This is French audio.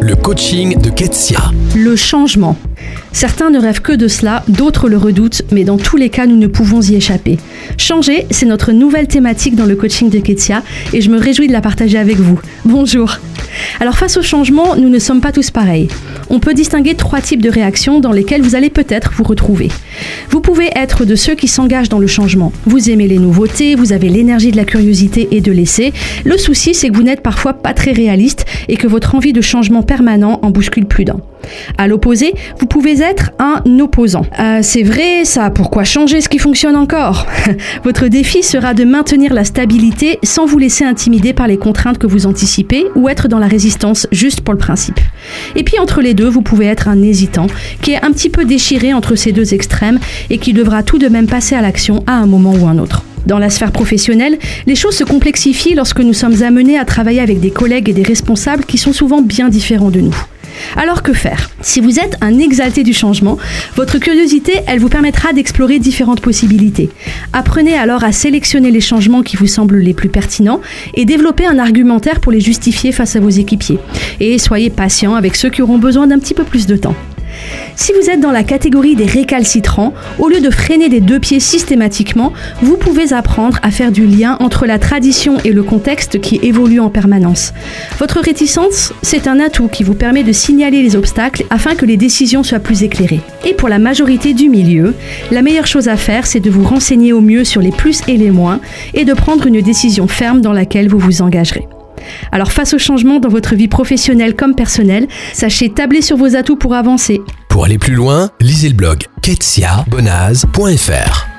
Le coaching de Ketsia. Le changement. Certains ne rêvent que de cela, d'autres le redoutent, mais dans tous les cas, nous ne pouvons y échapper. Changer, c'est notre nouvelle thématique dans le coaching de Ketsia et je me réjouis de la partager avec vous. Bonjour. Alors face au changement, nous ne sommes pas tous pareils. On peut distinguer trois types de réactions dans lesquelles vous allez peut-être vous retrouver. Vous pouvez être de ceux qui s'engagent dans le changement. Vous aimez les nouveautés, vous avez l'énergie de la curiosité et de l'essai. Le souci, c'est que vous n'êtes parfois pas très réaliste et que votre envie de changement permanent en bouscule plus d'un. À l'opposé, vous pouvez être un opposant. Euh, c'est vrai, ça, pourquoi changer ce qui fonctionne encore? Votre défi sera de maintenir la stabilité sans vous laisser intimider par les contraintes que vous anticipez ou être dans la résistance juste pour le principe. Et puis entre les deux, vous pouvez être un hésitant qui est un petit peu déchiré entre ces deux extrêmes et qui devra tout de même passer à l'action à un moment ou un autre. Dans la sphère professionnelle, les choses se complexifient lorsque nous sommes amenés à travailler avec des collègues et des responsables qui sont souvent bien différents de nous. Alors que faire? Si vous êtes un exalté du changement, votre curiosité, elle vous permettra d'explorer différentes possibilités. Apprenez alors à sélectionner les changements qui vous semblent les plus pertinents et développez un argumentaire pour les justifier face à vos équipiers. Et soyez patient avec ceux qui auront besoin d'un petit peu plus de temps. Si vous êtes dans la catégorie des récalcitrants, au lieu de freiner des deux pieds systématiquement, vous pouvez apprendre à faire du lien entre la tradition et le contexte qui évolue en permanence. Votre réticence, c'est un atout qui vous permet de signaler les obstacles afin que les décisions soient plus éclairées. Et pour la majorité du milieu, la meilleure chose à faire, c'est de vous renseigner au mieux sur les plus et les moins et de prendre une décision ferme dans laquelle vous vous engagerez. Alors face au changement dans votre vie professionnelle comme personnelle, sachez tabler sur vos atouts pour avancer. Pour aller plus loin, lisez le blog ketsiabonaz.fr.